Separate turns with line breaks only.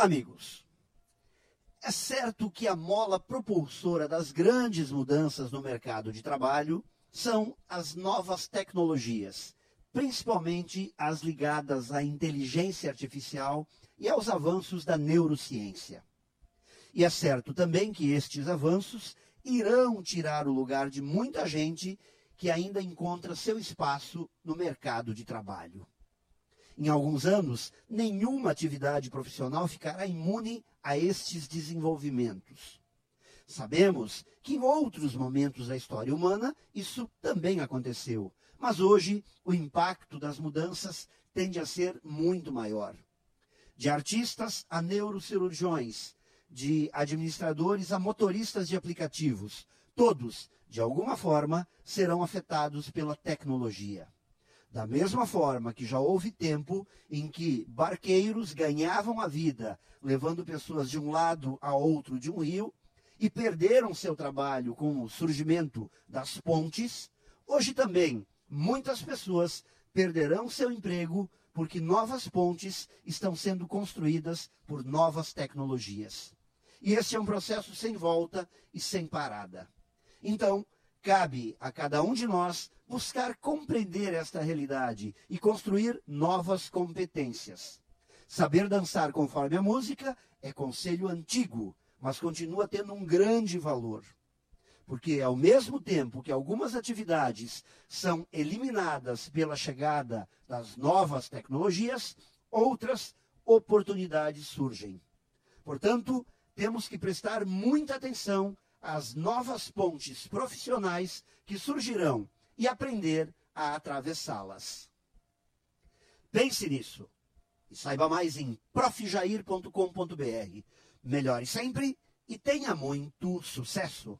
Amigos. É certo que a mola propulsora das grandes mudanças no mercado de trabalho são as novas tecnologias, principalmente as ligadas à inteligência artificial e aos avanços da neurociência. E é certo também que estes avanços irão tirar o lugar de muita gente que ainda encontra seu espaço no mercado de trabalho. Em alguns anos, nenhuma atividade profissional ficará imune a estes desenvolvimentos. Sabemos que em outros momentos da história humana isso também aconteceu, mas hoje o impacto das mudanças tende a ser muito maior. De artistas a neurocirurgiões, de administradores a motoristas de aplicativos, todos, de alguma forma, serão afetados pela tecnologia. Da mesma forma que já houve tempo em que barqueiros ganhavam a vida levando pessoas de um lado a outro de um rio e perderam seu trabalho com o surgimento das pontes, hoje também muitas pessoas perderão seu emprego porque novas pontes estão sendo construídas por novas tecnologias. E esse é um processo sem volta e sem parada. Então, cabe a cada um de nós buscar compreender esta realidade e construir novas competências. Saber dançar conforme a música é conselho antigo, mas continua tendo um grande valor. Porque, ao mesmo tempo que algumas atividades são eliminadas pela chegada das novas tecnologias, outras oportunidades surgem. Portanto, temos que prestar muita atenção às novas pontes profissionais que surgirão e aprender a atravessá-las. Pense nisso e saiba mais em profjair.com.br. Melhore sempre e tenha muito sucesso!